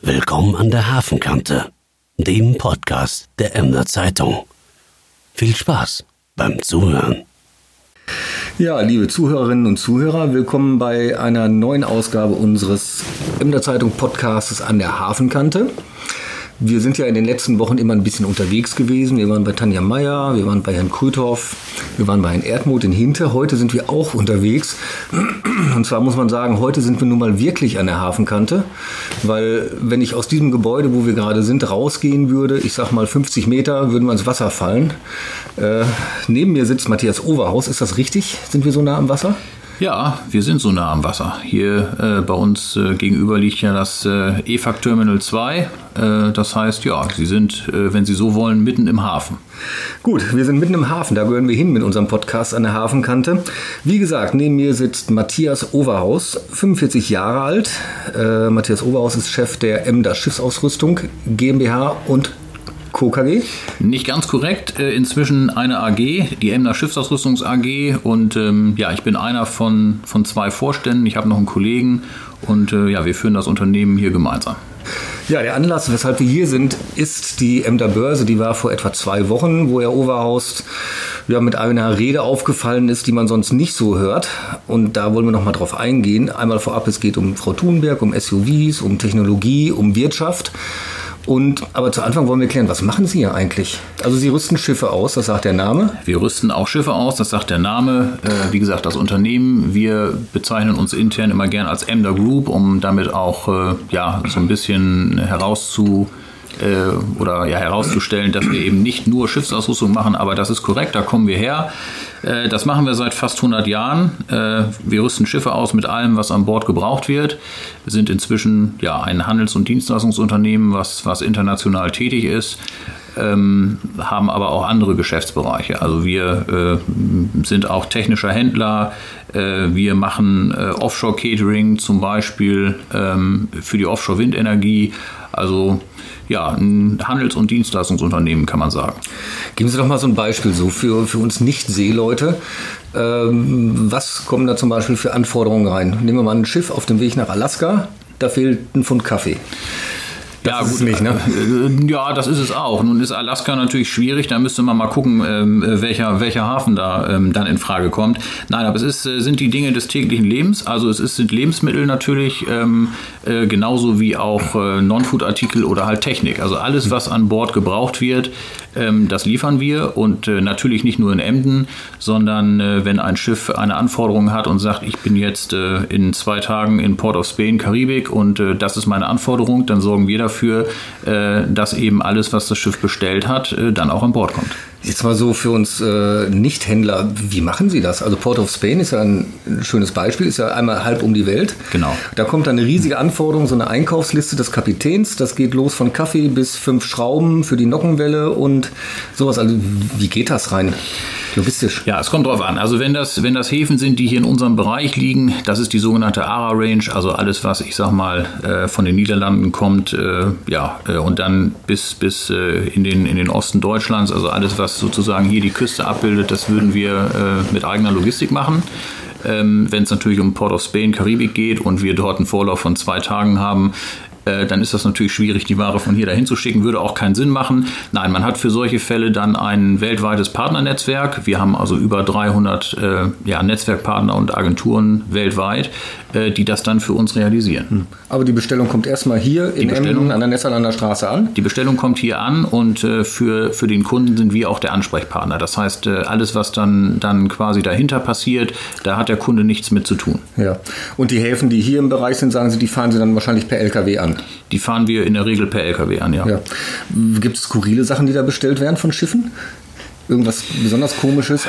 Willkommen an der Hafenkante, dem Podcast der Emder Zeitung. Viel Spaß beim Zuhören. Ja, liebe Zuhörerinnen und Zuhörer, willkommen bei einer neuen Ausgabe unseres Emder Zeitung Podcasts an der Hafenkante. Wir sind ja in den letzten Wochen immer ein bisschen unterwegs gewesen. Wir waren bei Tanja Meyer, wir waren bei Herrn Krüthoff, wir waren bei Herrn Erdmut in Hinte. Heute sind wir auch unterwegs. Und zwar muss man sagen, heute sind wir nun mal wirklich an der Hafenkante. Weil wenn ich aus diesem Gebäude, wo wir gerade sind, rausgehen würde, ich sag mal 50 Meter, würden wir ins Wasser fallen. Äh, neben mir sitzt Matthias Overhaus. Ist das richtig? Sind wir so nah am Wasser? Ja, wir sind so nah am Wasser. Hier äh, bei uns äh, gegenüber liegt ja das äh, EFAC Terminal 2. Äh, das heißt, ja, Sie sind, äh, wenn Sie so wollen, mitten im Hafen. Gut, wir sind mitten im Hafen. Da gehören wir hin mit unserem Podcast an der Hafenkante. Wie gesagt, neben mir sitzt Matthias Overhaus, 45 Jahre alt. Äh, Matthias Overhaus ist Chef der Emder Schiffsausrüstung GmbH und Co. KG? Nicht ganz korrekt. Äh, inzwischen eine AG, die Emner Schiffsausrüstungs AG. Und ähm, ja, ich bin einer von, von zwei Vorständen. Ich habe noch einen Kollegen. Und äh, ja, wir führen das Unternehmen hier gemeinsam. Ja, der Anlass, weshalb wir hier sind, ist die Emder Börse. Die war vor etwa zwei Wochen, wo Herr Overhaus ja, mit einer Rede aufgefallen ist, die man sonst nicht so hört. Und da wollen wir noch mal drauf eingehen. Einmal vorab, es geht um Frau Thunberg, um SUVs, um Technologie, um Wirtschaft. Und, aber zu Anfang wollen wir klären, was machen Sie hier eigentlich? Also Sie rüsten Schiffe aus, das sagt der Name. Wir rüsten auch Schiffe aus, das sagt der Name. Äh, wie gesagt, das Unternehmen, wir bezeichnen uns intern immer gern als Emder Group, um damit auch äh, ja, so ein bisschen herauszu äh, oder ja, herauszustellen, dass wir eben nicht nur Schiffsausrüstung machen, aber das ist korrekt, da kommen wir her. Äh, das machen wir seit fast 100 Jahren. Äh, wir rüsten Schiffe aus mit allem, was an Bord gebraucht wird. Wir sind inzwischen ja, ein Handels- und Dienstleistungsunternehmen, was, was international tätig ist. Ähm, haben aber auch andere Geschäftsbereiche. Also wir äh, sind auch technischer Händler, äh, wir machen äh, Offshore-Catering zum Beispiel ähm, für die Offshore-Windenergie. Also ja, ein Handels- und Dienstleistungsunternehmen, kann man sagen. Geben Sie doch mal so ein Beispiel so für, für uns Nicht-Seeleute. Ähm, was kommen da zum Beispiel für Anforderungen rein? Nehmen wir mal ein Schiff auf dem Weg nach Alaska, da fehlt ein Pfund Kaffee. Das ja, gut, nicht, ne? Äh, ja, das ist es auch. Nun ist Alaska natürlich schwierig, da müsste man mal gucken, ähm, welcher, welcher Hafen da ähm, dann in Frage kommt. Nein, aber es ist, äh, sind die Dinge des täglichen Lebens. Also es ist, sind Lebensmittel natürlich, ähm, äh, genauso wie auch äh, Non-Food-Artikel oder halt Technik. Also alles, was an Bord gebraucht wird, das liefern wir und äh, natürlich nicht nur in Emden, sondern äh, wenn ein Schiff eine Anforderung hat und sagt, ich bin jetzt äh, in zwei Tagen in Port of Spain, Karibik und das ist meine Anforderung, dann sorgen wir dafür, dass eben alles, was das Schiff bestellt hat, dann auch an Bord kommt. Jetzt mal so für uns äh, Nicht-Händler, wie machen Sie das? Also Port of Spain ist ja ein schönes Beispiel, ist ja einmal halb um die Welt. Genau. Da kommt dann eine riesige Anforderung, so eine Einkaufsliste des Kapitäns. Das geht los von Kaffee bis fünf Schrauben für die Nockenwelle und sowas. Also wie geht das rein? Logistisch. Ja, es kommt drauf an. Also wenn das, wenn das Häfen sind, die hier in unserem Bereich liegen, das ist die sogenannte ARA Range, also alles, was ich sag mal äh, von den Niederlanden kommt, äh, ja, äh, und dann bis, bis äh, in, den, in den Osten Deutschlands, also alles, was sozusagen hier die Küste abbildet, das würden wir äh, mit eigener Logistik machen. Ähm, wenn es natürlich um Port of Spain, Karibik geht und wir dort einen Vorlauf von zwei Tagen haben, äh, dann ist das natürlich schwierig, die Ware von hier dahin zu schicken, würde auch keinen Sinn machen. Nein, man hat für solche Fälle dann ein weltweites Partnernetzwerk. Wir haben also über 300 äh, ja, Netzwerkpartner und Agenturen weltweit, äh, die das dann für uns realisieren. Hm. Aber die Bestellung kommt erstmal hier in Emden an der Nesserlander Straße an? Die Bestellung kommt hier an und äh, für, für den Kunden sind wir auch der Ansprechpartner. Das heißt, äh, alles, was dann, dann quasi dahinter passiert, da hat der Kunde nichts mit zu tun. Ja. Und die Häfen, die hier im Bereich sind, sagen Sie, die fahren Sie dann wahrscheinlich per LKW an? Die fahren wir in der Regel per LKW an, ja. ja. Gibt es skurrile Sachen, die da bestellt werden von Schiffen? Irgendwas besonders Komisches?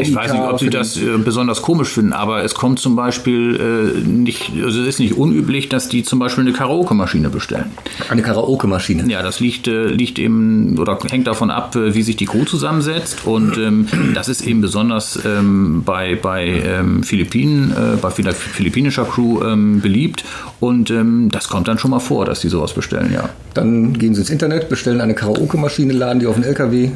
ich weiß nicht, ob Sie das äh, besonders komisch finden, aber es kommt zum Beispiel äh, nicht, also es ist nicht unüblich, dass die zum Beispiel eine Karaoke-Maschine bestellen. Eine Karaoke-Maschine? Ja, das liegt, äh, liegt eben oder hängt davon ab, äh, wie sich die Crew zusammensetzt und ähm, das ist eben besonders ähm, bei, bei ähm, Philippinen, äh, bei philippinischer Crew ähm, beliebt und ähm, das kommt dann schon mal vor, dass die sowas bestellen, ja. Dann gehen Sie ins Internet, bestellen eine Karaoke-Maschine, laden die auf den LKW.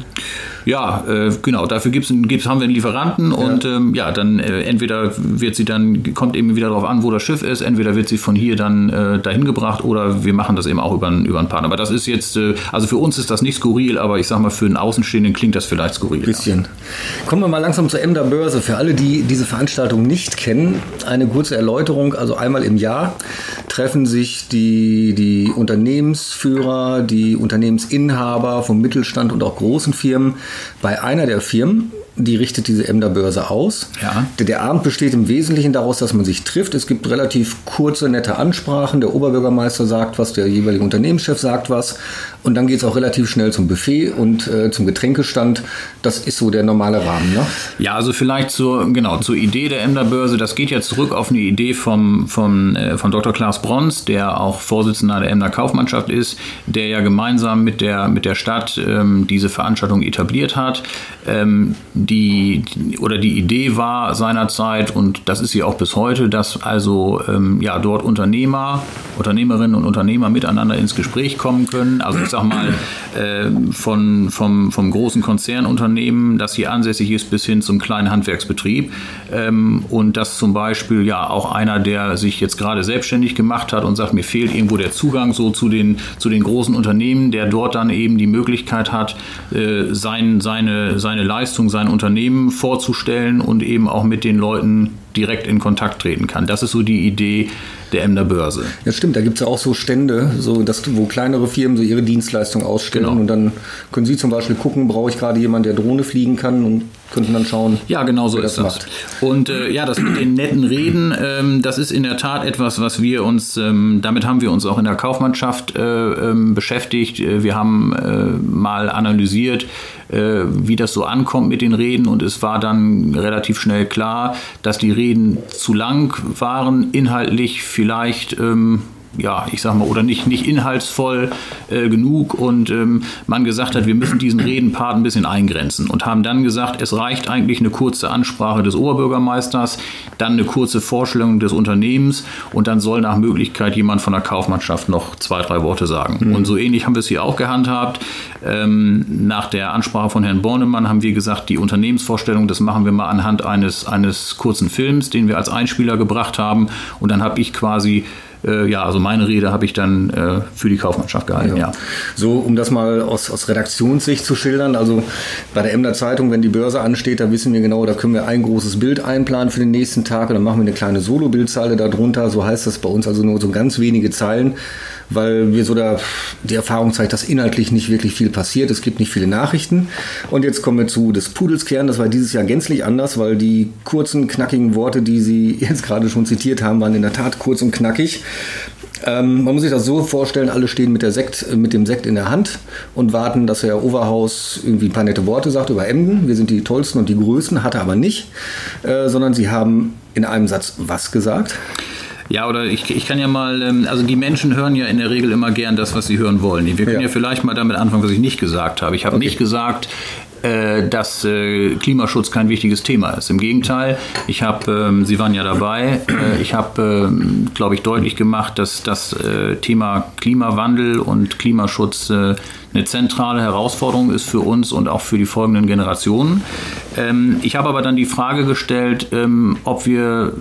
Ja, äh, genau. Dafür gibt's, gibt's, haben wir einen Lieferanten und ja, ähm, ja dann äh, entweder wird sie dann, kommt eben wieder darauf an, wo das Schiff ist, entweder wird sie von hier dann äh, dahin gebracht oder wir machen das eben auch über, über einen Partner. Aber das ist jetzt, äh, also für uns ist das nicht skurril, aber ich sag mal, für einen Außenstehenden klingt das vielleicht skurril. Bisschen. Ja. Kommen wir mal langsam zur Emder Börse. Für alle, die diese Veranstaltung nicht kennen, eine kurze Erläuterung. Also einmal im Jahr treffen sich die, die Unternehmensführer, die Unternehmensinhaber vom Mittelstand und auch großen Firmen bei einer der Firmen die richtet diese Emder Börse aus. Ja. Der, der, Abend besteht im Wesentlichen daraus, dass man sich trifft. Es gibt relativ kurze, nette Ansprachen. Der Oberbürgermeister sagt was, der jeweilige Unternehmenschef sagt was. Und dann geht es auch relativ schnell zum Buffet und äh, zum Getränkestand. Das ist so der normale Rahmen. Ne? Ja, also vielleicht zur, genau, zur Idee der Emder Börse. Das geht jetzt zurück auf eine Idee vom, vom, äh, von Dr. Klaas Brons, der auch Vorsitzender der Emder Kaufmannschaft ist, der ja gemeinsam mit der, mit der Stadt ähm, diese Veranstaltung etabliert hat. Ähm, die, oder die Idee war seinerzeit, und das ist sie auch bis heute, dass also ähm, ja, dort Unternehmer, Unternehmerinnen und Unternehmer miteinander ins Gespräch kommen können. Also ich sag mal, äh, von, vom, vom großen Konzernunternehmen, das hier ansässig ist, bis hin zum kleinen Handwerksbetrieb. Ähm, und dass zum Beispiel ja auch einer, der sich jetzt gerade selbstständig gemacht hat und sagt, mir fehlt irgendwo der Zugang so zu den, zu den großen Unternehmen, der dort dann eben die Möglichkeit hat, äh, sein, seine, seine Leistung, sein Unternehmen vorzustellen und eben auch mit den Leuten direkt in Kontakt treten kann. Das ist so die Idee der Emder Börse. Ja, stimmt. Da gibt es ja auch so Stände, so dass, wo kleinere Firmen so ihre Dienstleistung ausstellen. Genau. Und dann können Sie zum Beispiel gucken, brauche ich gerade jemanden, der Drohne fliegen kann und könnten dann schauen. Ja, genau so ist das. Macht. Und äh, ja, das mit den netten Reden, ähm, das ist in der Tat etwas, was wir uns, ähm, damit haben wir uns auch in der Kaufmannschaft äh, ähm, beschäftigt. Äh, wir haben äh, mal analysiert, äh, wie das so ankommt mit den Reden und es war dann relativ schnell klar, dass die Reden zu lang waren, inhaltlich vielleicht ähm, ja, ich sag mal, oder nicht, nicht inhaltsvoll äh, genug und ähm, man gesagt hat, wir müssen diesen Redenpart ein bisschen eingrenzen und haben dann gesagt, es reicht eigentlich eine kurze Ansprache des Oberbürgermeisters, dann eine kurze Vorstellung des Unternehmens und dann soll nach Möglichkeit jemand von der Kaufmannschaft noch zwei, drei Worte sagen. Mhm. Und so ähnlich haben wir es hier auch gehandhabt. Ähm, nach der Ansprache von Herrn Bornemann haben wir gesagt, die Unternehmensvorstellung, das machen wir mal anhand eines, eines kurzen Films, den wir als Einspieler gebracht haben und dann habe ich quasi äh, ja, also meine Rede habe ich dann äh, für die Kaufmannschaft gehalten, ja. ja. So, um das mal aus, aus Redaktionssicht zu schildern, also bei der Emder Zeitung, wenn die Börse ansteht, da wissen wir genau, da können wir ein großes Bild einplanen für den nächsten Tag und dann machen wir eine kleine Solo-Bildzeile darunter, so heißt das bei uns, also nur so ganz wenige Zeilen weil wir so da die Erfahrung zeigt, dass inhaltlich nicht wirklich viel passiert. Es gibt nicht viele Nachrichten. Und jetzt kommen wir zu des Pudels Kern. Das war dieses Jahr gänzlich anders, weil die kurzen, knackigen Worte, die Sie jetzt gerade schon zitiert haben, waren in der Tat kurz und knackig. Ähm, man muss sich das so vorstellen, alle stehen mit, der Sekt, mit dem Sekt in der Hand und warten, dass Herr Overhaus irgendwie ein paar nette Worte sagt über Emden. Wir sind die Tollsten und die Größten, hat er aber nicht, äh, sondern sie haben in einem Satz was gesagt. Ja, oder ich, ich kann ja mal, ähm, also die Menschen hören ja in der Regel immer gern das, was sie hören wollen. Wir können ja, ja vielleicht mal damit anfangen, was ich nicht gesagt habe. Ich habe okay. nicht gesagt, äh, dass äh, Klimaschutz kein wichtiges Thema ist. Im Gegenteil, ich habe, ähm, Sie waren ja dabei, äh, ich habe, ähm, glaube ich, deutlich gemacht, dass das Thema Klimawandel und Klimaschutz eine zentrale Herausforderung ist für uns und auch für die folgenden Generationen. Ähm, ich habe aber dann die Frage gestellt, ähm, ob wir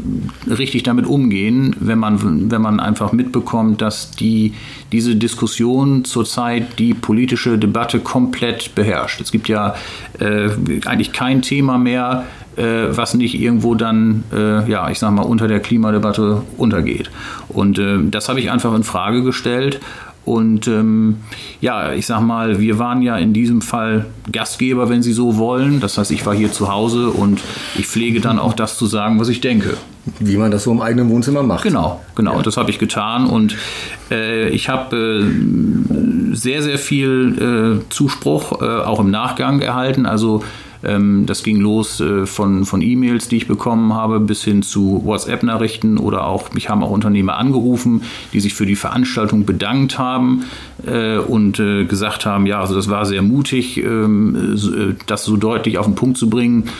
richtig damit umgehen, wenn man, wenn man einfach mitbekommt, dass die, diese Diskussion zurzeit die politische Debatte komplett beherrscht. Es gibt ja äh, eigentlich kein Thema mehr, äh, was nicht irgendwo dann, äh, ja, ich sag mal, unter der Klimadebatte untergeht. Und äh, das habe ich einfach in Frage gestellt und ähm, ja, ich sag mal, wir waren ja in diesem Fall Gastgeber, wenn Sie so wollen. Das heißt, ich war hier zu Hause und ich pflege dann auch das zu sagen, was ich denke. Wie man das so im eigenen Wohnzimmer macht. Genau, genau. Ja. Das habe ich getan und äh, ich habe äh, sehr, sehr viel äh, Zuspruch äh, auch im Nachgang erhalten. Also ähm, das ging los äh, von, von E-Mails, die ich bekommen habe, bis hin zu WhatsApp-Nachrichten oder auch, mich haben auch Unternehmer angerufen, die sich für die Veranstaltung bedankt haben äh, und äh, gesagt haben, ja, also das war sehr mutig, ähm, das so deutlich auf den Punkt zu bringen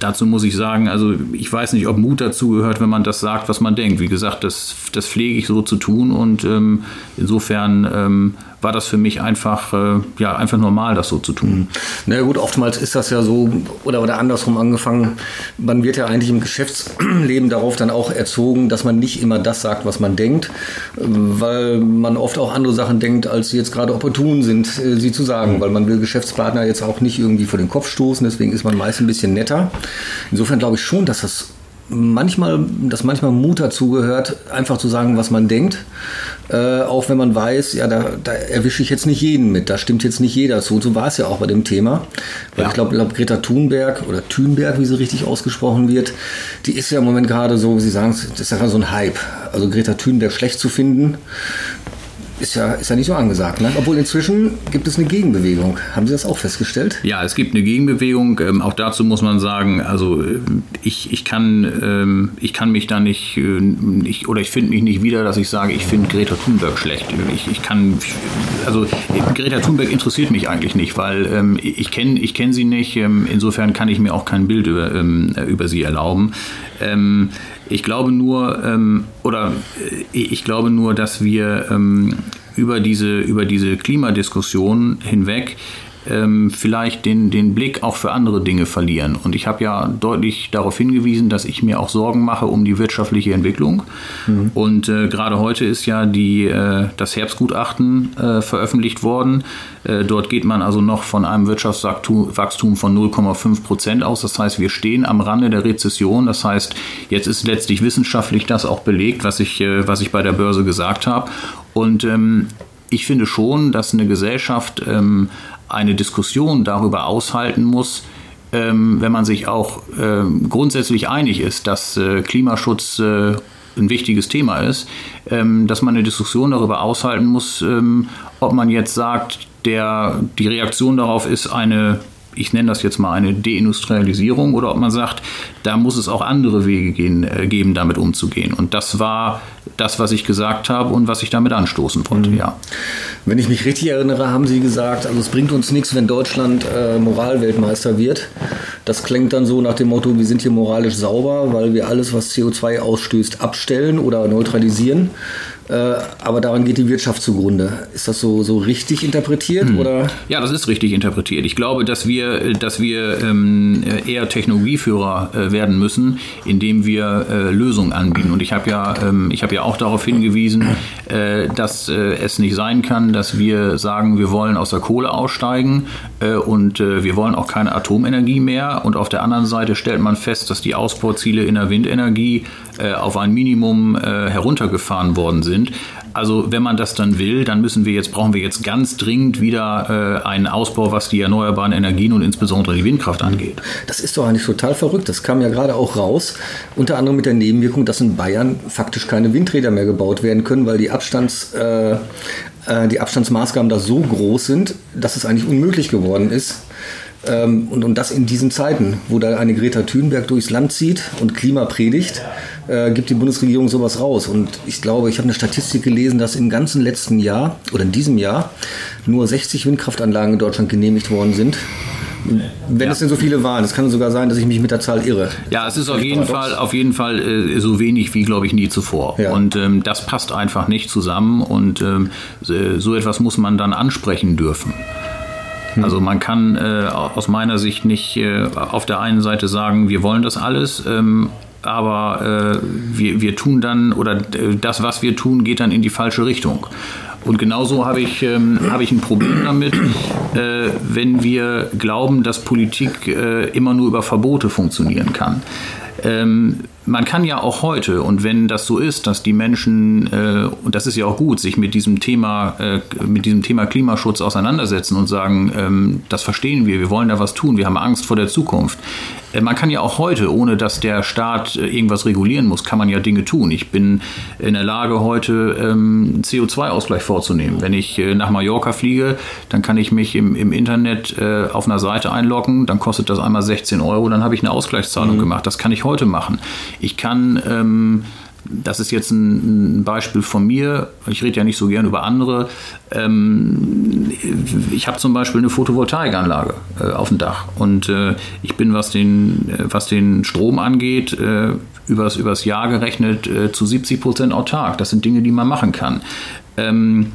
dazu muss ich sagen, also ich weiß nicht, ob Mut dazu gehört, wenn man das sagt, was man denkt. Wie gesagt, das, das pflege ich so zu tun und ähm, insofern ähm, war das für mich einfach, äh, ja, einfach normal, das so zu tun. Na ja, gut, oftmals ist das ja so, oder, oder andersrum angefangen, man wird ja eigentlich im Geschäftsleben darauf dann auch erzogen, dass man nicht immer das sagt, was man denkt, weil man oft auch andere Sachen denkt, als sie jetzt gerade opportun sind, äh, sie zu sagen, weil man will Geschäftspartner jetzt auch nicht irgendwie vor den Kopf stoßen, deswegen ist man meist ein bisschen netter. Insofern glaube ich schon, dass das manchmal, dass manchmal Mut dazu gehört, einfach zu sagen, was man denkt. Äh, auch wenn man weiß, ja, da, da erwische ich jetzt nicht jeden mit, da stimmt jetzt nicht jeder zu. Und so war es ja auch bei dem Thema. Weil ja. ich glaube, glaub, Greta Thunberg oder Thunberg, wie sie richtig ausgesprochen wird, die ist ja im Moment gerade so, wie Sie sagen, das ist ja so ein Hype. Also Greta Thunberg schlecht zu finden, ist ja, ist ja nicht so angesagt. Ne? Obwohl inzwischen gibt es eine Gegenbewegung. Haben Sie das auch festgestellt? Ja, es gibt eine Gegenbewegung. Ähm, auch dazu muss man sagen, also äh, ich, ich, kann, ähm, ich kann mich da nicht, äh, ich, oder ich finde mich nicht wieder, dass ich sage, ich finde Greta Thunberg schlecht. Ich, ich kann, also Greta Thunberg interessiert mich eigentlich nicht, weil ähm, ich kenne ich kenn sie nicht. Ähm, insofern kann ich mir auch kein Bild über, ähm, über sie erlauben. Ich glaube nur, ähm, oder äh, ich glaube nur, dass wir ähm, über diese, über diese Klimadiskussion hinweg ähm, vielleicht den, den Blick auch für andere Dinge verlieren. Und ich habe ja deutlich darauf hingewiesen, dass ich mir auch Sorgen mache um die wirtschaftliche Entwicklung. Mhm. Und äh, gerade heute ist ja die, äh, das Herbstgutachten äh, veröffentlicht worden. Äh, dort geht man also noch von einem Wirtschaftswachstum von 0,5 Prozent aus. Das heißt, wir stehen am Rande der Rezession. Das heißt, jetzt ist letztlich wissenschaftlich das auch belegt, was ich, äh, was ich bei der Börse gesagt habe. Und ähm, ich finde schon, dass eine Gesellschaft ähm, eine Diskussion darüber aushalten muss, ähm, wenn man sich auch ähm, grundsätzlich einig ist, dass äh, Klimaschutz äh, ein wichtiges Thema ist, ähm, dass man eine Diskussion darüber aushalten muss, ähm, ob man jetzt sagt, der, die Reaktion darauf ist eine ich nenne das jetzt mal eine Deindustrialisierung oder ob man sagt, da muss es auch andere Wege gehen, äh, geben, damit umzugehen. Und das war das, was ich gesagt habe und was ich damit anstoßen wollte, mhm. ja. Wenn ich mich richtig erinnere, haben Sie gesagt, also es bringt uns nichts, wenn Deutschland äh, Moralweltmeister wird. Das klingt dann so nach dem Motto, wir sind hier moralisch sauber, weil wir alles, was CO2 ausstößt, abstellen oder neutralisieren. Äh, aber daran geht die Wirtschaft zugrunde. Ist das so, so richtig interpretiert? Hm. Oder? Ja, das ist richtig interpretiert. Ich glaube, dass wir, dass wir ähm, eher Technologieführer äh, werden müssen, indem wir äh, Lösungen anbieten. Und ich habe ja, ähm, hab ja auch darauf hingewiesen, äh, dass äh, es nicht sein kann, dass wir sagen, wir wollen aus der Kohle aussteigen äh, und wir wollen auch keine Atomenergie mehr. Und auf der anderen Seite stellt man fest, dass die Ausbauziele in der Windenergie auf ein Minimum heruntergefahren worden sind sind. Also wenn man das dann will, dann müssen wir jetzt, brauchen wir jetzt ganz dringend wieder äh, einen Ausbau, was die erneuerbaren Energien und insbesondere die Windkraft angeht. Das ist doch eigentlich total verrückt. Das kam ja gerade auch raus, unter anderem mit der Nebenwirkung, dass in Bayern faktisch keine Windräder mehr gebaut werden können, weil die Abstands äh, äh die Abstandsmaßgaben da so groß sind, dass es eigentlich unmöglich geworden ist, und, und das in diesen Zeiten, wo da eine Greta Thunberg durchs Land zieht und Klima predigt, äh, gibt die Bundesregierung sowas raus. Und ich glaube, ich habe eine Statistik gelesen, dass im ganzen letzten Jahr oder in diesem Jahr nur 60 Windkraftanlagen in Deutschland genehmigt worden sind. Wenn ja. es denn so viele waren, es kann sogar sein, dass ich mich mit der Zahl irre. Ja, es ist auf jeden Fall, auf jeden Fall äh, so wenig wie, glaube ich, nie zuvor. Ja. Und ähm, das passt einfach nicht zusammen und ähm, so etwas muss man dann ansprechen dürfen. Hm. Also man kann äh, aus meiner Sicht nicht äh, auf der einen Seite sagen, wir wollen das alles, ähm, aber äh, wir, wir tun dann, oder äh, das, was wir tun, geht dann in die falsche Richtung. Und genauso habe ich, ähm, habe ich ein Problem damit, äh, wenn wir glauben, dass Politik äh, immer nur über Verbote funktionieren kann. Ähm, man kann ja auch heute, und wenn das so ist, dass die Menschen, äh, und das ist ja auch gut, sich mit diesem Thema, äh, mit diesem Thema Klimaschutz auseinandersetzen und sagen, ähm, das verstehen wir, wir wollen da was tun, wir haben Angst vor der Zukunft. Äh, man kann ja auch heute, ohne dass der Staat äh, irgendwas regulieren muss, kann man ja Dinge tun. Ich bin in der Lage, heute ähm, CO2-Ausgleich vorzunehmen. Wenn ich äh, nach Mallorca fliege, dann kann ich mich im, im Internet äh, auf einer Seite einloggen, dann kostet das einmal 16 Euro, dann habe ich eine Ausgleichszahlung mhm. gemacht. Das kann ich heute machen. Ich kann ähm, das ist jetzt ein, Beispiel von mir, ich rede ja nicht so gern über andere. Ähm, ich habe zum Beispiel eine Photovoltaikanlage äh, auf dem Dach und äh, ich bin, was den, äh, was den Strom angeht, übers, übers Jahr gerechnet zu 70 Prozent autark. Das sind Dinge, die man machen kann. Ähm,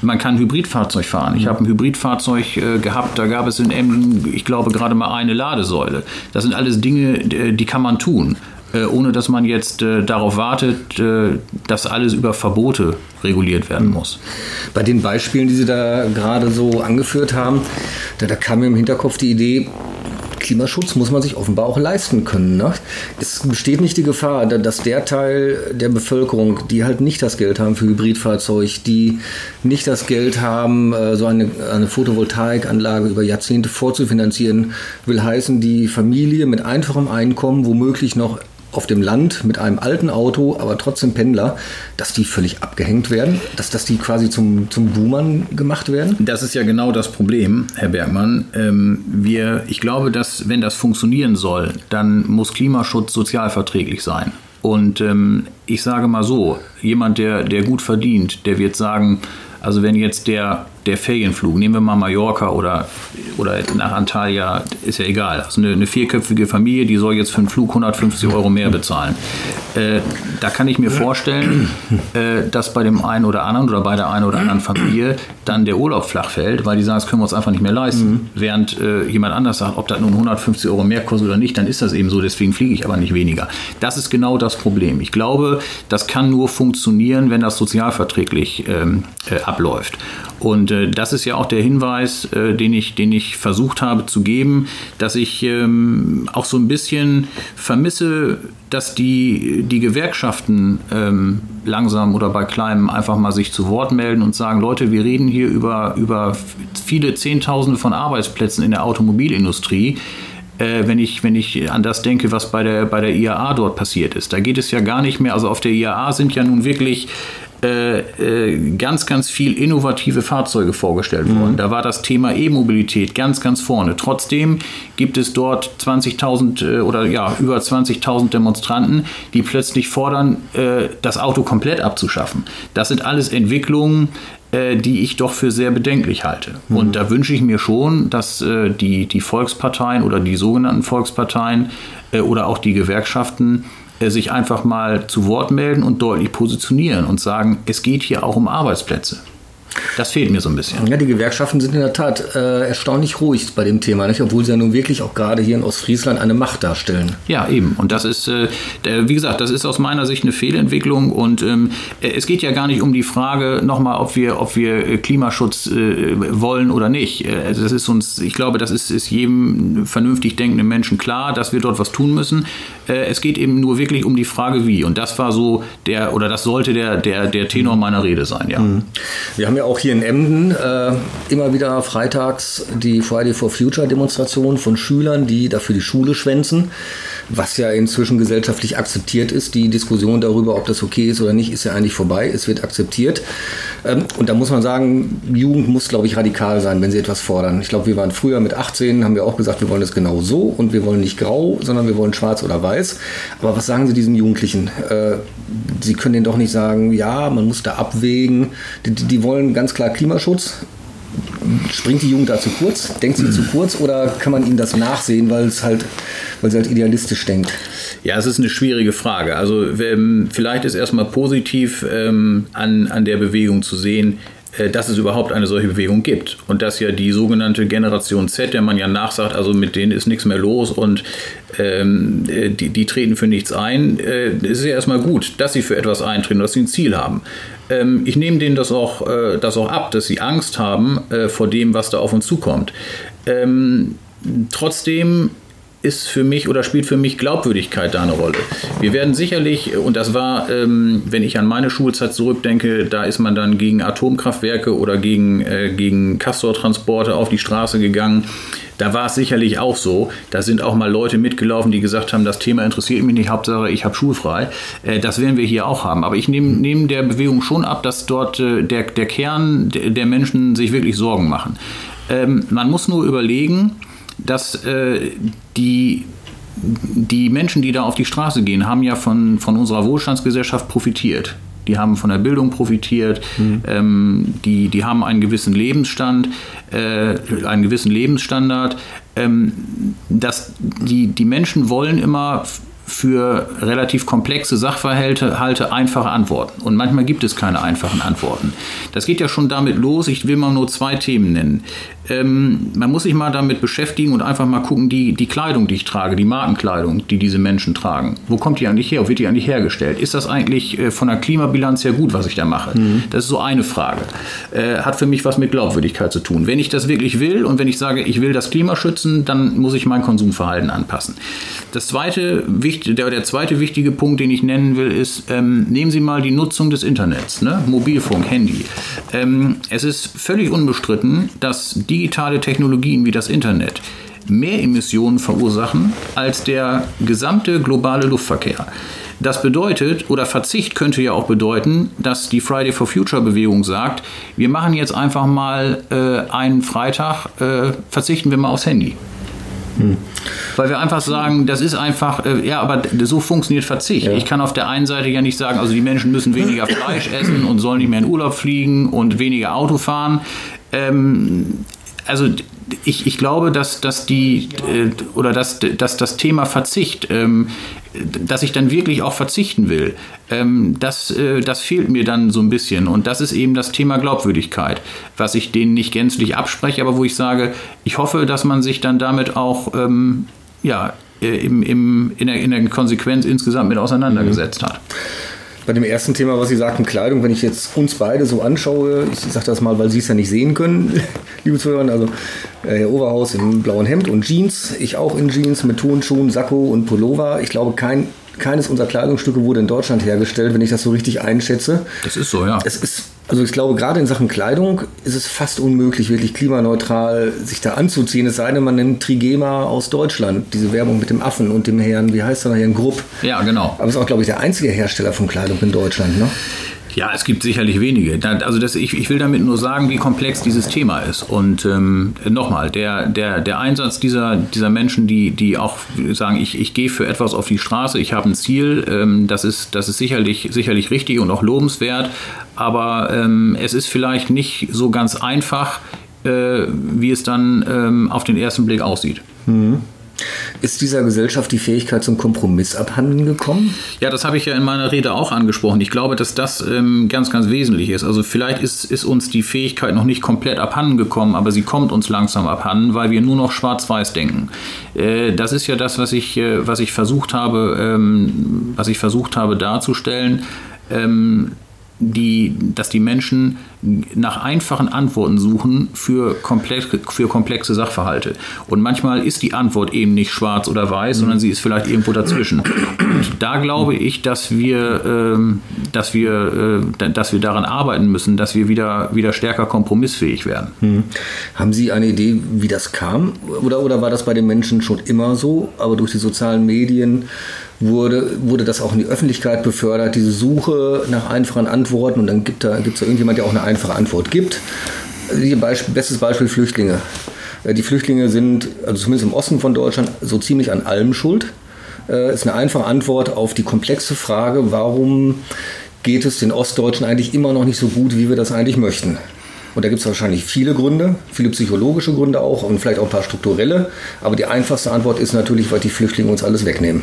man kann ein Hybridfahrzeug fahren. Ich habe ein Hybridfahrzeug äh, gehabt, da gab es in Emden, ich glaube, gerade mal eine Ladesäule. Das sind alles Dinge, die kann man tun, äh, ohne dass man jetzt äh, darauf wartet, äh, dass alles über Verbote reguliert werden muss. Bei den Beispielen, die Sie da gerade so angeführt haben, da, da kam mir im Hinterkopf die Idee, Klimaschutz muss man sich offenbar auch leisten können. Ne? Es besteht nicht die Gefahr, dass der Teil der Bevölkerung, die halt nicht das Geld haben für Hybridfahrzeug, die nicht das Geld haben, äh, so eine, eine Photovoltaikanlage über Jahrzehnte vorzufinanzieren, will heißen, die Familie mit einfachem Einkommen, womöglich noch auf dem Land mit einem alten Auto, aber trotzdem Pendler, dass die völlig abgehängt werden, dass, dass die quasi zum, zum Boomern gemacht werden? Das ist ja genau das Problem, Herr Bergmann. Ähm, wir, ich glaube, dass wenn das funktionieren soll, dann muss Klimaschutz sozialverträglich sein. Und ähm, ich sage mal so, jemand, der, der gut verdient, der wird sagen, also wenn jetzt der der Ferienflug, nehmen wir mal Mallorca oder, oder nach Antalya, ist ja egal. Also eine, eine vierköpfige Familie, die soll jetzt für einen Flug 150 Euro mehr bezahlen. Äh, da kann ich mir vorstellen, äh, dass bei dem einen oder anderen oder bei der einen oder anderen Familie dann der Urlaub flach fällt, weil die sagen, das können wir uns einfach nicht mehr leisten. Mhm. Während äh, jemand anders sagt, ob das nun 150 Euro mehr kostet oder nicht, dann ist das eben so, deswegen fliege ich aber nicht weniger. Das ist genau das Problem. Ich glaube, das kann nur funktionieren, wenn das sozialverträglich ähm, äh, abläuft. Und äh, das ist ja auch der Hinweis, äh, den, ich, den ich versucht habe zu geben, dass ich ähm, auch so ein bisschen vermisse, dass die, die Gewerkschaften ähm, langsam oder bei kleinem einfach mal sich zu Wort melden und sagen, Leute, wir reden hier über, über viele Zehntausende von Arbeitsplätzen in der Automobilindustrie. Äh, wenn, ich, wenn ich an das denke, was bei der, bei der IAA dort passiert ist. Da geht es ja gar nicht mehr, also auf der IAA sind ja nun wirklich ganz, ganz viel innovative Fahrzeuge vorgestellt worden. Mhm. Da war das Thema E-Mobilität ganz, ganz vorne. Trotzdem gibt es dort 20.000 äh, oder ja, über 20.000 Demonstranten, die plötzlich fordern, äh, das Auto komplett abzuschaffen. Das sind alles Entwicklungen, äh, die ich doch für sehr bedenklich halte. Mhm. Und da wünsche ich mir schon, dass äh, die, die Volksparteien oder die sogenannten Volksparteien oder auch die Gewerkschaften äh, sich einfach mal zu Wort melden und deutlich positionieren und sagen, es geht hier auch um Arbeitsplätze. Das fehlt mir so ein bisschen. Ja, die Gewerkschaften sind in der Tat äh, erstaunlich ruhig bei dem Thema, nicht? obwohl sie ja nun wirklich auch gerade hier in Ostfriesland eine Macht darstellen. Ja, eben. Und das ist, äh, wie gesagt, das ist aus meiner Sicht eine Fehlentwicklung. Und ähm, äh, es geht ja gar nicht um die Frage nochmal, ob wir, ob wir äh, Klimaschutz äh, wollen oder nicht. Also das ist uns, ich glaube, das ist, ist jedem vernünftig denkenden Menschen klar, dass wir dort was tun müssen. es geht eben nur wirklich um die Frage, wie. Und das war so der, oder das sollte der, der, der Tenor meiner Rede sein, ja. Mhm. Wir haben ja auch hier in Emden äh, immer wieder freitags die Friday for Future Demonstration von Schülern, die dafür die Schule schwänzen, was ja inzwischen gesellschaftlich akzeptiert ist. Die Diskussion darüber, ob das okay ist oder nicht, ist ja eigentlich vorbei. Es wird akzeptiert. Ähm, und da muss man sagen, Jugend muss, glaube ich, radikal sein, wenn sie etwas fordern. Ich glaube, wir waren früher mit 18, haben wir auch gesagt, wir wollen es genau so und wir wollen nicht grau, sondern wir wollen schwarz oder weiß. Aber was sagen Sie diesen Jugendlichen? Äh, sie können denen doch nicht sagen, ja, man muss da abwägen. Die, die wollen ganz klar Klimaschutz. Springt die Jugend da zu kurz? Denkt sie zu kurz oder kann man ihnen das nachsehen, weil es halt, weil sie halt idealistisch denkt? Ja, es ist eine schwierige Frage. Also ähm, vielleicht ist erstmal positiv ähm, an, an der Bewegung zu sehen, dass es überhaupt eine solche Bewegung gibt und dass ja die sogenannte Generation Z, der man ja nachsagt, also mit denen ist nichts mehr los und ähm, äh, die, die treten für nichts ein, äh, ist ja erstmal gut, dass sie für etwas eintreten, dass sie ein Ziel haben. Ähm, ich nehme denen das auch, äh, das auch ab, dass sie Angst haben äh, vor dem, was da auf uns zukommt. Ähm, trotzdem ist für mich oder spielt für mich Glaubwürdigkeit da eine Rolle. Wir werden sicherlich, und das war, ähm, wenn ich an meine Schulzeit zurückdenke, da ist man dann gegen Atomkraftwerke oder gegen, äh, gegen Castortransporte auf die Straße gegangen. Da war es sicherlich auch so. Da sind auch mal Leute mitgelaufen, die gesagt haben, das Thema interessiert mich nicht, Hauptsache ich habe schulfrei. Äh, das werden wir hier auch haben. Aber ich nehme nehm der Bewegung schon ab, dass dort äh, der, der Kern der Menschen sich wirklich Sorgen machen. Ähm, man muss nur überlegen, dass äh, die die Menschen, die da auf die Straße gehen, haben ja von, von unserer Wohlstandsgesellschaft profitiert. Die haben von der Bildung profitiert, mhm. ähm, die, die haben einen gewissen Lebensstand, äh, einen gewissen Lebensstandard. Ähm, dass die, die Menschen wollen immer für relativ komplexe Sachverhalte halte einfache Antworten. Und manchmal gibt es keine einfachen Antworten. Das geht ja schon damit los, ich will mal nur zwei Themen nennen. Ähm, man muss sich mal damit beschäftigen und einfach mal gucken, die, die Kleidung, die ich trage, die Markenkleidung, die diese Menschen tragen. Wo kommt die eigentlich her? Wo wird die eigentlich hergestellt? Ist das eigentlich äh, von der Klimabilanz her gut, was ich da mache? Mhm. Das ist so eine Frage. Äh, hat für mich was mit Glaubwürdigkeit zu tun. Wenn ich das wirklich will und wenn ich sage, ich will das Klima schützen, dann muss ich mein Konsumverhalten anpassen. Das zweite, der, der zweite wichtige Punkt, den ich nennen will, ist, ähm, nehmen Sie mal die Nutzung des Internets, ne? Mobilfunk, Handy. Ähm, es ist völlig unbestritten, dass digitale Technologien wie das Internet mehr Emissionen verursachen als der gesamte globale Luftverkehr. Das bedeutet, oder Verzicht könnte ja auch bedeuten, dass die Friday for Future Bewegung sagt, wir machen jetzt einfach mal äh, einen Freitag, äh, verzichten wir mal aufs Handy. Hm. Weil wir einfach sagen, das ist einfach, äh, ja, aber so funktioniert Verzicht. Ja. Ich kann auf der einen Seite ja nicht sagen, also die Menschen müssen weniger Fleisch essen und sollen nicht mehr in Urlaub fliegen und weniger Auto fahren. Ähm, also ich, ich glaube, dass, dass die äh, oder dass, dass das Thema Verzicht, ähm, dass ich dann wirklich auch verzichten will, ähm, das, äh, das fehlt mir dann so ein bisschen. Und das ist eben das Thema Glaubwürdigkeit, was ich denen nicht gänzlich abspreche, aber wo ich sage, ich hoffe, dass man sich dann damit auch ähm, ja, äh, im, im, in, der, in der Konsequenz insgesamt mit auseinandergesetzt hat bei dem ersten Thema, was Sie sagten, Kleidung, wenn ich jetzt uns beide so anschaue, ich sage das mal, weil Sie es ja nicht sehen können, liebe Zuhörer, also äh, Herr Oberhaus im blauen Hemd und Jeans, ich auch in Jeans mit Turnschuhen, Sakko und Pullover. Ich glaube, kein, keines unserer Kleidungsstücke wurde in Deutschland hergestellt, wenn ich das so richtig einschätze. Das ist so, ja. Es ist also ich glaube, gerade in Sachen Kleidung ist es fast unmöglich, wirklich klimaneutral sich da anzuziehen. Es sei denn, man nimmt Trigema aus Deutschland, diese Werbung mit dem Affen und dem Herrn, wie heißt der, Herrn Grupp. Ja, genau. Aber es ist auch, glaube ich, der einzige Hersteller von Kleidung in Deutschland, ne? Ja, es gibt sicherlich wenige. Also das, ich, ich will damit nur sagen, wie komplex dieses Thema ist. Und ähm, nochmal, der, der, der Einsatz dieser, dieser Menschen, die, die auch sagen, ich, ich gehe für etwas auf die Straße, ich habe ein Ziel, ähm, das ist, das ist sicherlich, sicherlich richtig und auch lobenswert. Aber ähm, es ist vielleicht nicht so ganz einfach, äh, wie es dann ähm, auf den ersten Blick aussieht. Mhm. Ist dieser Gesellschaft die Fähigkeit zum Kompromiss abhanden gekommen? Ja, das habe ich ja in meiner Rede auch angesprochen. Ich glaube, dass das ähm, ganz, ganz wesentlich ist. Also vielleicht ist, ist uns die Fähigkeit noch nicht komplett abhanden gekommen, aber sie kommt uns langsam abhanden, weil wir nur noch schwarz-weiß denken. Äh, das ist ja das, was ich, äh, was ich versucht habe, ähm, was ich versucht habe darzustellen. Ähm, die, dass die Menschen nach einfachen Antworten suchen für, komplex, für komplexe Sachverhalte. Und manchmal ist die Antwort eben nicht schwarz oder weiß, mhm. sondern sie ist vielleicht irgendwo dazwischen. Und da glaube ich, dass wir, ähm, dass wir, äh, dass wir daran arbeiten müssen, dass wir wieder, wieder stärker kompromissfähig werden. Mhm. Haben Sie eine Idee, wie das kam? Oder, oder war das bei den Menschen schon immer so, aber durch die sozialen Medien wurde, wurde das auch in die Öffentlichkeit befördert, diese Suche nach einfachen Antworten und dann gibt es da, da irgendjemand, der auch eine einfache Antwort gibt. Beispiel, bestes Beispiel Flüchtlinge. Äh, die Flüchtlinge sind, also zumindest im Osten von Deutschland, so ziemlich an allem schuld. Das äh, ist eine einfache Antwort auf die komplexe Frage, warum geht es den Ostdeutschen eigentlich immer noch nicht so gut, wie wir das eigentlich möchten. Und da gibt es wahrscheinlich viele Gründe, viele psychologische Gründe auch und vielleicht auch ein paar strukturelle. Aber die einfachste Antwort ist natürlich, weil die Flüchtlinge uns alles wegnehmen.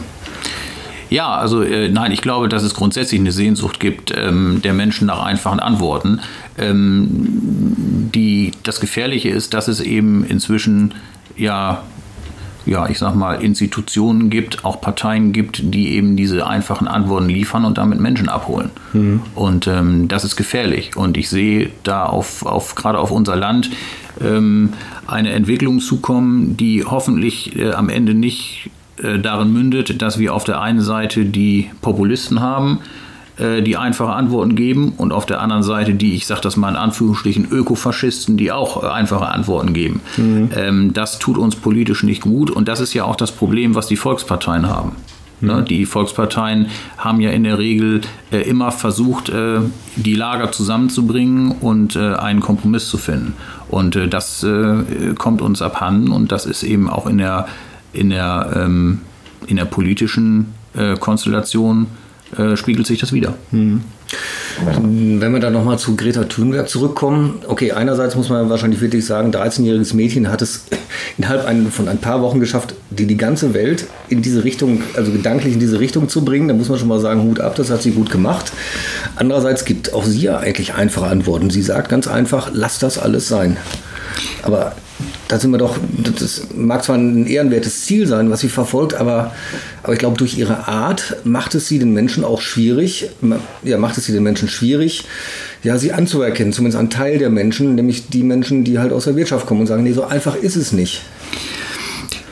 Ja, also äh, nein, ich glaube, dass es grundsätzlich eine Sehnsucht gibt ähm, der Menschen nach einfachen Antworten. Ähm, die, das Gefährliche ist, dass es eben inzwischen ja ja, ich sag mal, Institutionen gibt, auch Parteien gibt, die eben diese einfachen Antworten liefern und damit Menschen abholen. Mhm. Und ähm, das ist gefährlich. Und ich sehe da auf, auf gerade auf unser Land ähm, eine Entwicklung zukommen, die hoffentlich äh, am Ende nicht äh, darin mündet, dass wir auf der einen Seite die Populisten haben, äh, die einfache Antworten geben und auf der anderen Seite die, ich sage das mal in Anführungsstrichen, Ökofaschisten, die auch einfache Antworten geben. Mhm. Ähm, das tut uns politisch nicht gut und das ist ja auch das Problem, was die Volksparteien haben. Ne, mhm. Die Volksparteien haben ja in der Regel äh, immer versucht, äh, die Lager zusammenzubringen und äh, einen Kompromiss zu finden. Und das kommt uns abhanden und das ist eben auch in der in der, ähm, in der politischen äh, Konstellation äh, spiegelt sich das wieder. Mhm. Wenn wir dann nochmal zu Greta Thunberg zurückkommen, okay, einerseits muss man wahrscheinlich wirklich sagen, 13-jähriges Mädchen hat es innerhalb von ein paar Wochen geschafft, die, die ganze Welt in diese Richtung, also gedanklich in diese Richtung zu bringen. Da muss man schon mal sagen, Hut ab, das hat sie gut gemacht. Andererseits gibt auch sie ja eigentlich einfache Antworten. Sie sagt ganz einfach, lass das alles sein. Aber da sind wir doch, das mag zwar ein ehrenwertes Ziel sein, was sie verfolgt, aber, aber ich glaube, durch ihre Art macht es sie den Menschen auch schwierig, ja, macht es sie den Menschen schwierig, ja, sie anzuerkennen, zumindest ein Teil der Menschen, nämlich die Menschen, die halt aus der Wirtschaft kommen und sagen, nee, so einfach ist es nicht.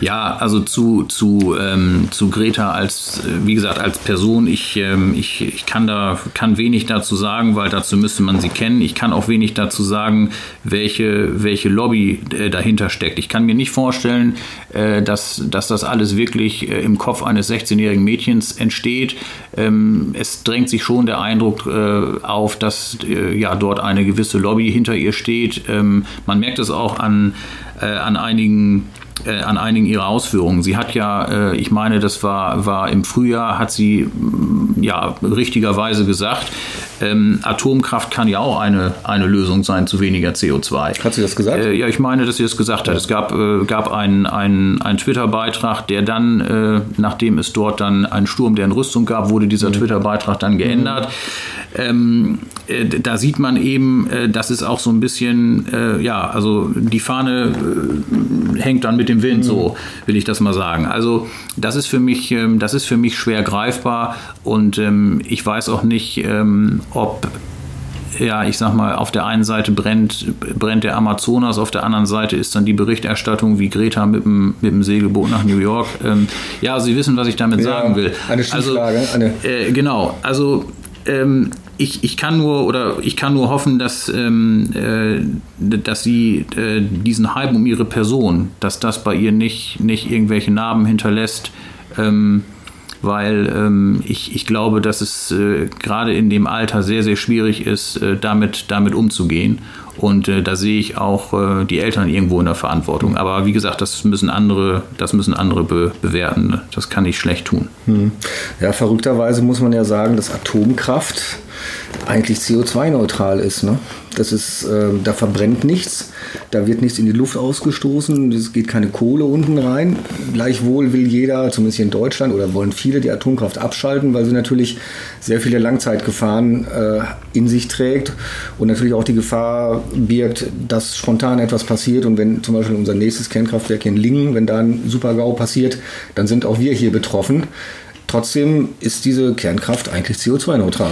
Ja, also zu, zu, ähm, zu Greta als, äh, wie gesagt, als Person, ich, ähm, ich, ich kann da kann wenig dazu sagen, weil dazu müsste man sie kennen. Ich kann auch wenig dazu sagen, welche, welche Lobby äh, dahinter steckt. Ich kann mir nicht vorstellen, äh, dass, dass das alles wirklich äh, im Kopf eines 16-jährigen Mädchens entsteht. Ähm, es drängt sich schon der Eindruck äh, auf, dass äh, ja dort eine gewisse Lobby hinter ihr steht. Ähm, man merkt es auch an, an einigen an einigen ihrer Ausführungen. Sie hat ja, äh, ich meine, das war, war im Frühjahr, hat sie mm, ja richtigerweise gesagt, ähm, Atomkraft kann ja auch eine, eine Lösung sein zu weniger CO2. Hat sie das gesagt? Äh, ja, ich meine, dass sie das gesagt hat. Es gab, äh, gab einen, einen, einen Twitter-Beitrag, der dann, äh, nachdem es dort dann einen Sturm der Entrüstung gab, wurde dieser mhm. Twitter-Beitrag dann geändert. Mhm. Ähm, äh, da sieht man eben, äh, das ist auch so ein bisschen, äh, ja, also die Fahne hängt dann mit dem Wind, mhm. so will ich das mal sagen. Also das ist für mich, ähm, das ist für mich schwer greifbar und ähm, ich weiß auch nicht, ähm, ob ja, ich sag mal, auf der einen Seite brennt, brennt der Amazonas, auf der anderen Seite ist dann die Berichterstattung wie Greta mit dem, mit dem Segelboot nach New York. Ähm, ja, Sie wissen, was ich damit ja, sagen will. Eine Schieflage. Also, eine äh, genau, also ähm, ich, ich kann nur oder ich kann nur hoffen, dass, ähm, äh, dass sie äh, diesen Hype um ihre Person, dass das bei ihr nicht, nicht irgendwelche Narben hinterlässt. Ähm, weil ähm, ich, ich glaube, dass es äh, gerade in dem Alter sehr, sehr schwierig ist, äh, damit, damit umzugehen. Und äh, da sehe ich auch äh, die Eltern irgendwo in der Verantwortung. Aber wie gesagt, das müssen andere, das müssen andere be bewerten. Das kann ich schlecht tun. Hm. Ja, verrückterweise muss man ja sagen, dass Atomkraft eigentlich CO2-neutral ist. Ne? Das ist, äh, da verbrennt nichts, da wird nichts in die Luft ausgestoßen, es geht keine Kohle unten rein. Gleichwohl will jeder, zumindest hier in Deutschland, oder wollen viele die Atomkraft abschalten, weil sie natürlich sehr viele Langzeitgefahren äh, in sich trägt und natürlich auch die Gefahr birgt, dass spontan etwas passiert. Und wenn zum Beispiel unser nächstes Kernkraftwerk in Lingen, wenn da ein Super-GAU passiert, dann sind auch wir hier betroffen. Trotzdem ist diese Kernkraft eigentlich CO2-neutral.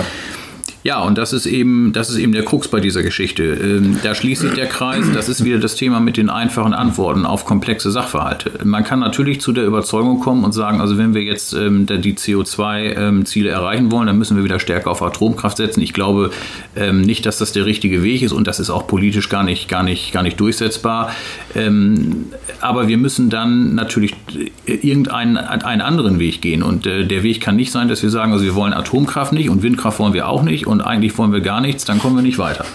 Ja, und das ist eben, das ist eben der Krux bei dieser Geschichte. Ähm, da schließt sich der Kreis. Das ist wieder das Thema mit den einfachen Antworten auf komplexe Sachverhalte. Man kann natürlich zu der Überzeugung kommen und sagen, also wenn wir jetzt ähm, die CO2-Ziele ähm, erreichen wollen, dann müssen wir wieder stärker auf Atomkraft setzen. Ich glaube ähm, nicht, dass das der richtige Weg ist und das ist auch politisch gar nicht, gar nicht, gar nicht durchsetzbar. Ähm, aber wir müssen dann natürlich irgendeinen einen anderen Weg gehen. Und äh, der Weg kann nicht sein, dass wir sagen, also wir wollen Atomkraft nicht und Windkraft wollen wir auch nicht und eigentlich wollen wir gar nichts, dann kommen wir nicht weiter.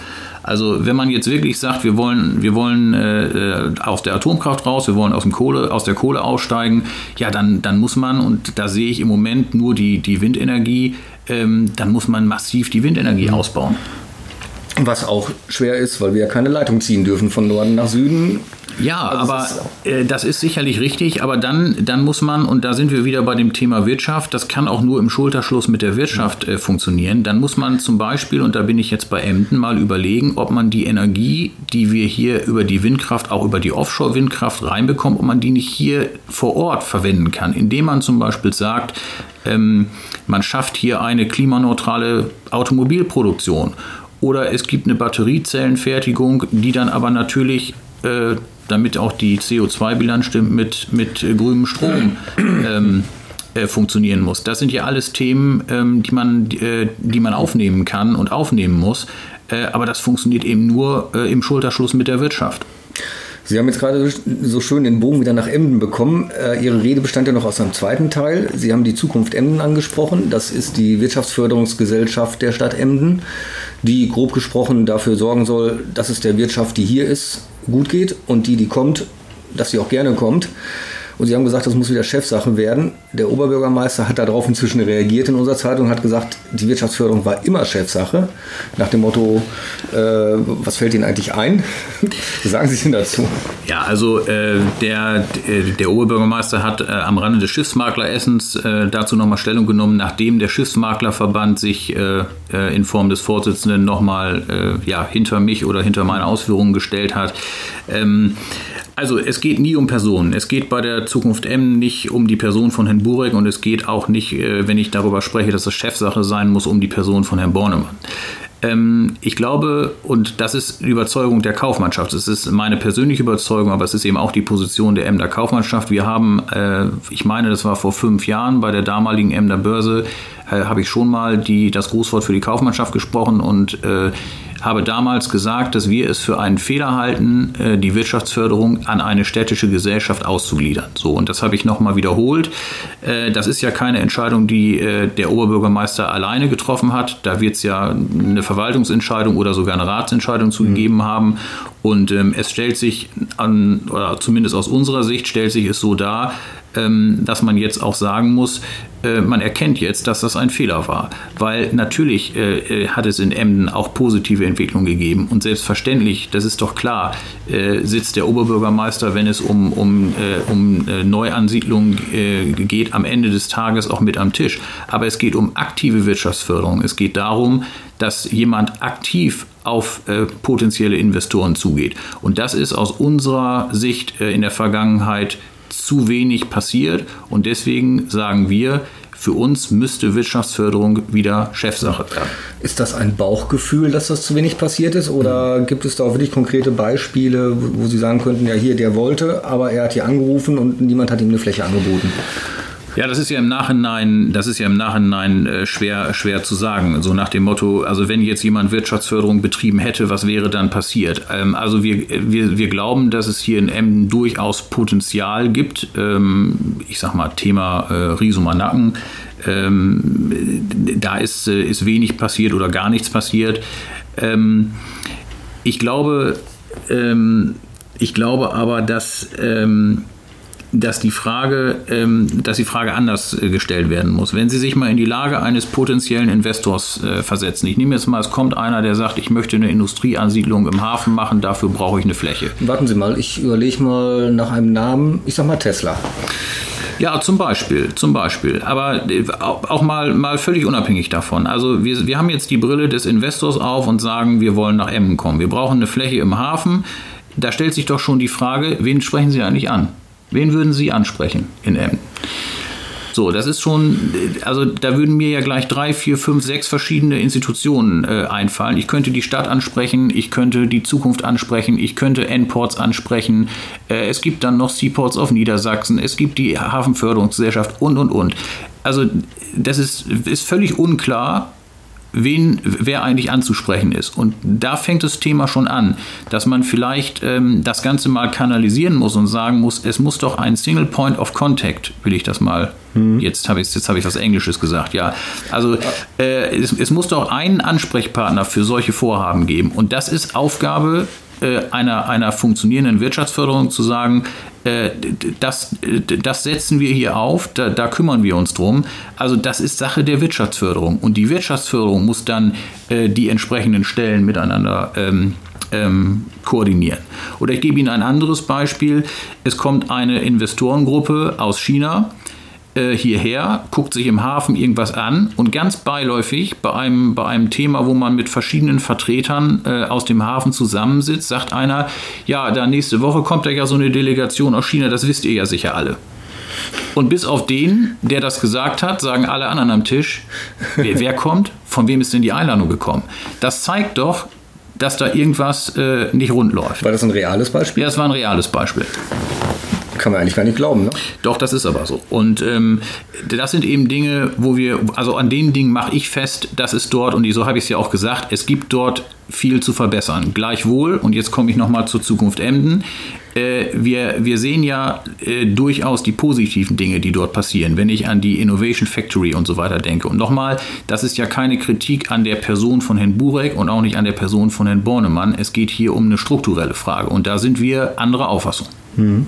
Also wenn man jetzt wirklich sagt, wir wollen, wir wollen äh, aus der Atomkraft raus, wir wollen aus, dem Kohle, aus der Kohle aussteigen, ja, dann, dann muss man, und da sehe ich im Moment nur die, die Windenergie, ähm, dann muss man massiv die Windenergie mhm. ausbauen. Was auch schwer ist, weil wir ja keine Leitung ziehen dürfen von Norden nach Süden. Ja, also aber äh, das ist sicherlich richtig, aber dann, dann muss man, und da sind wir wieder bei dem Thema Wirtschaft, das kann auch nur im Schulterschluss mit der Wirtschaft äh, funktionieren. Dann muss man zum Beispiel, und da bin ich jetzt bei Emden, mal überlegen, ob man die Energie, die wir hier über die Windkraft, auch über die Offshore-Windkraft reinbekommt, ob man die nicht hier vor Ort verwenden kann, indem man zum Beispiel sagt, ähm, man schafft hier eine klimaneutrale Automobilproduktion. Oder es gibt eine Batteriezellenfertigung, die dann aber natürlich äh, damit auch die CO2-Bilanz stimmt, mit, mit grünem Strom ähm, äh, funktionieren muss. Das sind ja alles Themen, ähm, die, man, äh, die man aufnehmen kann und aufnehmen muss. Äh, aber das funktioniert eben nur äh, im Schulterschluss mit der Wirtschaft. Sie haben jetzt gerade so schön den Bogen wieder nach Emden bekommen. Äh, Ihre Rede bestand ja noch aus einem zweiten Teil. Sie haben die Zukunft Emden angesprochen. Das ist die Wirtschaftsförderungsgesellschaft der Stadt Emden, die grob gesprochen dafür sorgen soll, dass es der Wirtschaft, die hier ist, gut geht und die, die kommt, dass sie auch gerne kommt. Und Sie haben gesagt, das muss wieder Chefsache werden. Der Oberbürgermeister hat darauf inzwischen reagiert in unserer Zeitung und hat gesagt, die Wirtschaftsförderung war immer Chefsache. Nach dem Motto, äh, was fällt Ihnen eigentlich ein? Sagen Sie denn dazu? Ja, also äh, der, der Oberbürgermeister hat äh, am Rande des Schiffsmakleressens äh, dazu nochmal Stellung genommen, nachdem der Schiffsmaklerverband sich äh, äh, in Form des Vorsitzenden nochmal ja, hinter mich oder hinter meine Ausführungen gestellt hat. Ähm, also es geht nie um Personen. Es geht bei der Zukunft M nicht um die Person von Herrn Burek und es geht auch nicht, äh, wenn ich darüber spreche, dass es Chefsache sein muss, um die Person von Herrn Bornemann. Ähm, ich glaube, und das ist die Überzeugung der Kaufmannschaft, es ist meine persönliche Überzeugung, aber es ist eben auch die Position der Emder Kaufmannschaft. Wir haben, äh, ich meine, das war vor fünf Jahren bei der damaligen Emder Börse, äh, habe ich schon mal die, das Grußwort für die Kaufmannschaft gesprochen und habe damals gesagt, dass wir es für einen Fehler halten, äh, die Wirtschaftsförderung an eine städtische Gesellschaft auszugliedern. So, und das habe ich nochmal wiederholt. Äh, das ist ja keine Entscheidung, die äh, der Oberbürgermeister alleine getroffen hat. Da wird es ja eine Verwaltungsentscheidung oder sogar eine Ratsentscheidung zugegeben mhm. haben. Und ähm, es stellt sich an, oder zumindest aus unserer Sicht stellt sich es so dar, dass man jetzt auch sagen muss, äh, man erkennt jetzt, dass das ein Fehler war. Weil natürlich äh, äh, hat es in Emden auch positive Entwicklungen gegeben. Und selbstverständlich, das ist doch klar, sitzt der Oberbürgermeister, wenn es um, um, um Neuansiedlungen geht, am Ende des Tages auch mit am Tisch. Aber es geht um aktive Wirtschaftsförderung. Es geht darum, dass jemand aktiv auf äh, potenzielle Investoren zugeht. Und das ist aus unserer Sicht äh, in der Vergangenheit zu wenig passiert und deswegen sagen wir, für uns müsste Wirtschaftsförderung wieder Chefsache werden. Ist das ein Bauchgefühl, dass das zu wenig passiert ist? Oder gibt es da auch wirklich konkrete Beispiele, wo Sie sagen könnten, ja, hier, der wollte, aber er hat hier angerufen und niemand hat ihm eine Fläche angeboten? Ja, das ist ja im Nachhinein, das ist ja im Nachhinein äh, schwer, schwer zu sagen. So nach dem Motto, also wenn jetzt jemand Wirtschaftsförderung betrieben hätte, was wäre dann passiert? Ähm, also wir, wir, wir glauben, dass es hier in Emden durchaus Potenzial gibt. Ähm, ich sag mal, Thema äh, Riesumer Nacken. Ähm, da ist, äh, ist wenig passiert oder gar nichts passiert. Ähm, ich glaube, ähm, ich glaube aber, dass ähm, dass die Frage, ähm, dass die Frage anders äh, gestellt werden muss. Wenn Sie sich mal in die Lage eines potenziellen Investors äh, versetzen. Ich nehme jetzt mal, es kommt einer, der sagt, ich möchte eine Industrieansiedlung im Hafen machen, dafür brauche ich eine Fläche. Warten Sie mal, ich überlege mal nach einem Namen. Ich sag mal Tesla. Ja, zum Beispiel, zum Beispiel. Aber äh, auch mal, mal völlig unabhängig davon. Also wir, wir haben jetzt die Brille des Investors auf und sagen, wir wollen nach Emmen kommen. Wir brauchen eine Fläche im Hafen. Da stellt sich doch schon die Frage, wen sprechen Sie eigentlich an? Wen würden Sie ansprechen in Emden? So, das ist schon, also da würden mir ja gleich drei, vier, fünf, sechs verschiedene Institutionen äh, einfallen. Ich könnte die Stadt ansprechen, ich könnte die Zukunft ansprechen, ich könnte N-Ports ansprechen. Äh, es gibt dann noch Seaports of Niedersachsen, es gibt die Hafenförderungsgesellschaft und, und, und. Also das ist, ist völlig unklar, wen, wer eigentlich anzusprechen ist. Und da fängt das Thema schon an, dass man vielleicht ähm, das Ganze mal kanalisieren muss und sagen muss, es muss doch ein Single Point of Contact, will ich das mal. Mhm. Jetzt habe ich jetzt habe ich was Englisches gesagt, ja. Also äh, es, es muss doch einen Ansprechpartner für solche Vorhaben geben. Und das ist Aufgabe einer, einer funktionierenden Wirtschaftsförderung zu sagen, äh, das, das setzen wir hier auf, da, da, kümmern wir uns drum. Also das ist Sache der Wirtschaftsförderung. Und die Wirtschaftsförderung muss dann äh, die entsprechenden Stellen miteinander ähm, ähm, koordinieren. Oder ich gebe Ihnen ein anderes Beispiel. Es kommt eine Investorengruppe aus China, äh, hierher, guckt sich im Hafen irgendwas an und ganz beiläufig bei einem, bei einem Thema, wo man mit verschiedenen Vertretern äh, aus dem Hafen zusammensitzt, sagt einer, ja, da nächste Woche kommt da ja so eine Delegation aus China, das wisst ihr ja sicher alle. Und bis auf den, der das gesagt hat, sagen alle anderen am Tisch, wer, wer kommt, von wem ist denn die Einladung gekommen? Das zeigt doch, dass da irgendwas äh, nicht rund läuft. War das ein reales Beispiel? Ja, das war ein reales Beispiel. Kann man eigentlich gar nicht glauben, ne? Doch, das ist aber so. Und ähm, das sind eben Dinge, wo wir, also an den Dingen mache ich fest, dass es dort, und so habe ich es ja auch gesagt, es gibt dort viel zu verbessern. Gleichwohl, und jetzt komme ich nochmal zur Zukunft Emden, äh, wir, wir sehen ja äh, durchaus die positiven Dinge, die dort passieren, wenn ich an die Innovation Factory und so weiter denke. Und nochmal, das ist ja keine Kritik an der Person von Herrn Burek und auch nicht an der Person von Herrn Bornemann. Es geht hier um eine strukturelle Frage und da sind wir anderer Auffassung. Mhm.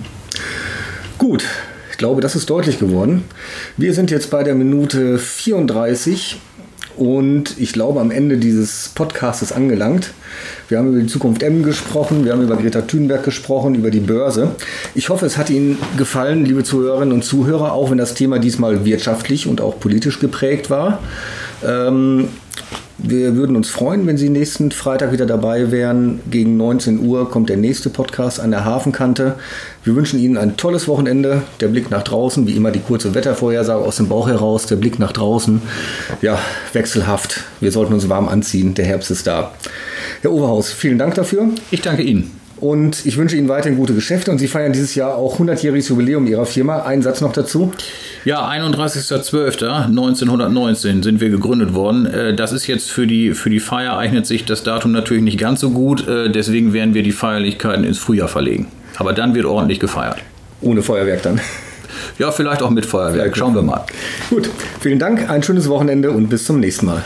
Gut, glaube, das ist deutlich geworden. Wir sind jetzt bei der Minute 34 und ich glaube am Ende dieses Podcasts angelangt. Wir haben über die Zukunft M gesprochen, wir haben über Greta Thunberg gesprochen, über die Börse. Ich hoffe, es hat Ihnen gefallen, liebe Zuhörerinnen und Zuhörer, auch wenn das Thema diesmal wirtschaftlich und auch politisch geprägt war. Ähm, wir würden uns freuen, wenn Sie nächsten Freitag wieder dabei wären. Gegen 19 Uhr kommt der nächste Podcast an der Hafenkante. Wir wünschen Ihnen ein tolles Wochenende. Der Blick nach draußen, wie immer die kurze Wettervorhersage aus dem Bauch heraus. Der Blick nach draußen, ja, wechselhaft. Wir sollten uns warm anziehen. Der Herbst ist da. Herr Oberhaus, vielen Dank dafür. Ich danke Ihnen. Und ich wünsche Ihnen weiterhin gute Geschäfte. Und Sie feiern dieses Jahr auch 100-jähriges Jubiläum Ihrer Firma. Einen Satz noch dazu. Ja, 31.12.1919 sind wir gegründet worden. Äh, das ist jetzt für die, für die Feier eignet sich das Datum natürlich nicht ganz so gut. Äh, deswegen werden wir die Feierlichkeiten ins Frühjahr verlegen. Aber dann wird ordentlich gefeiert. Ohne Feuerwerk dann. Ja, vielleicht auch mit Feuerwerk. Schauen wir mal. Gut, vielen Dank, ein schönes Wochenende und bis zum nächsten Mal.